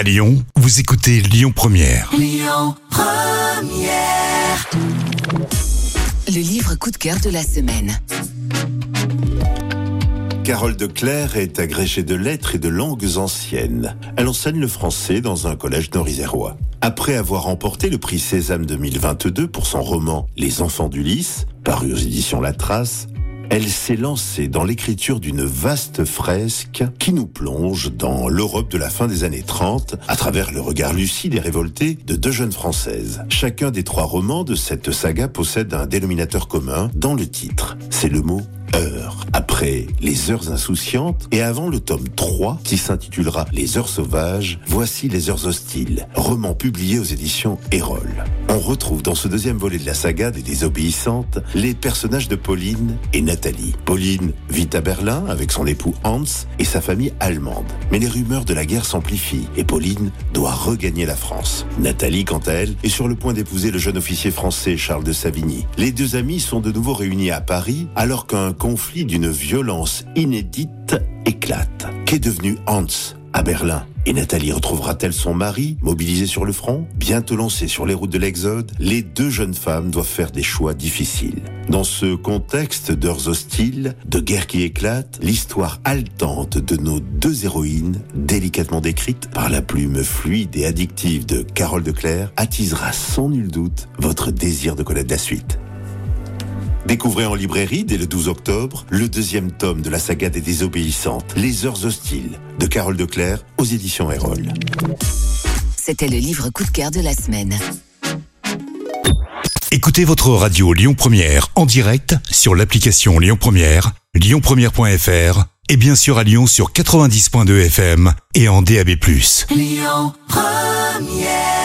À Lyon, vous écoutez Lyon Première. Le livre coup de cœur de la semaine. Carole de Clerc est agrégée de lettres et de langues anciennes. Elle enseigne le français dans un collège nord-isérois. Après avoir remporté le prix Sésame 2022 pour son roman Les enfants d'Ulysse, paru aux éditions La Trace, elle s'est lancée dans l'écriture d'une vaste fresque qui nous plonge dans l'Europe de la fin des années 30 à travers le regard lucide et révolté de deux jeunes françaises. Chacun des trois romans de cette saga possède un dénominateur commun dans le titre. C'est le mot heures. Après Les heures insouciantes et avant le tome 3 qui s'intitulera Les heures sauvages, voici Les heures hostiles, roman publié aux éditions Erol. On retrouve dans ce deuxième volet de la saga des désobéissantes les personnages de Pauline et Nathalie. Pauline vit à Berlin avec son époux Hans et sa famille allemande. Mais les rumeurs de la guerre s'amplifient et Pauline doit regagner la France. Nathalie, quant à elle, est sur le point d'épouser le jeune officier français Charles de Savigny. Les deux amis sont de nouveau réunis à Paris alors qu'un conflit d'une violence inédite éclate. Qu'est devenu Hans à Berlin? Et Nathalie retrouvera-t-elle son mari, mobilisé sur le front Bientôt lancé sur les routes de l'Exode, les deux jeunes femmes doivent faire des choix difficiles. Dans ce contexte d'heures hostiles, de guerre qui éclate, l'histoire haletante de nos deux héroïnes, délicatement décrite par la plume fluide et addictive de Carole de Clerc, attisera sans nul doute votre désir de connaître la suite. Découvrez en librairie dès le 12 octobre le deuxième tome de la saga des désobéissantes, Les heures hostiles, de Carole de Clerc aux éditions Erol. C'était le livre coup de cœur de la semaine. Écoutez votre radio Lyon Première en direct sur l'application Lyon Première, lyonpremière.fr et bien sûr à Lyon sur 90.2 FM et en DAB+. Lyon Première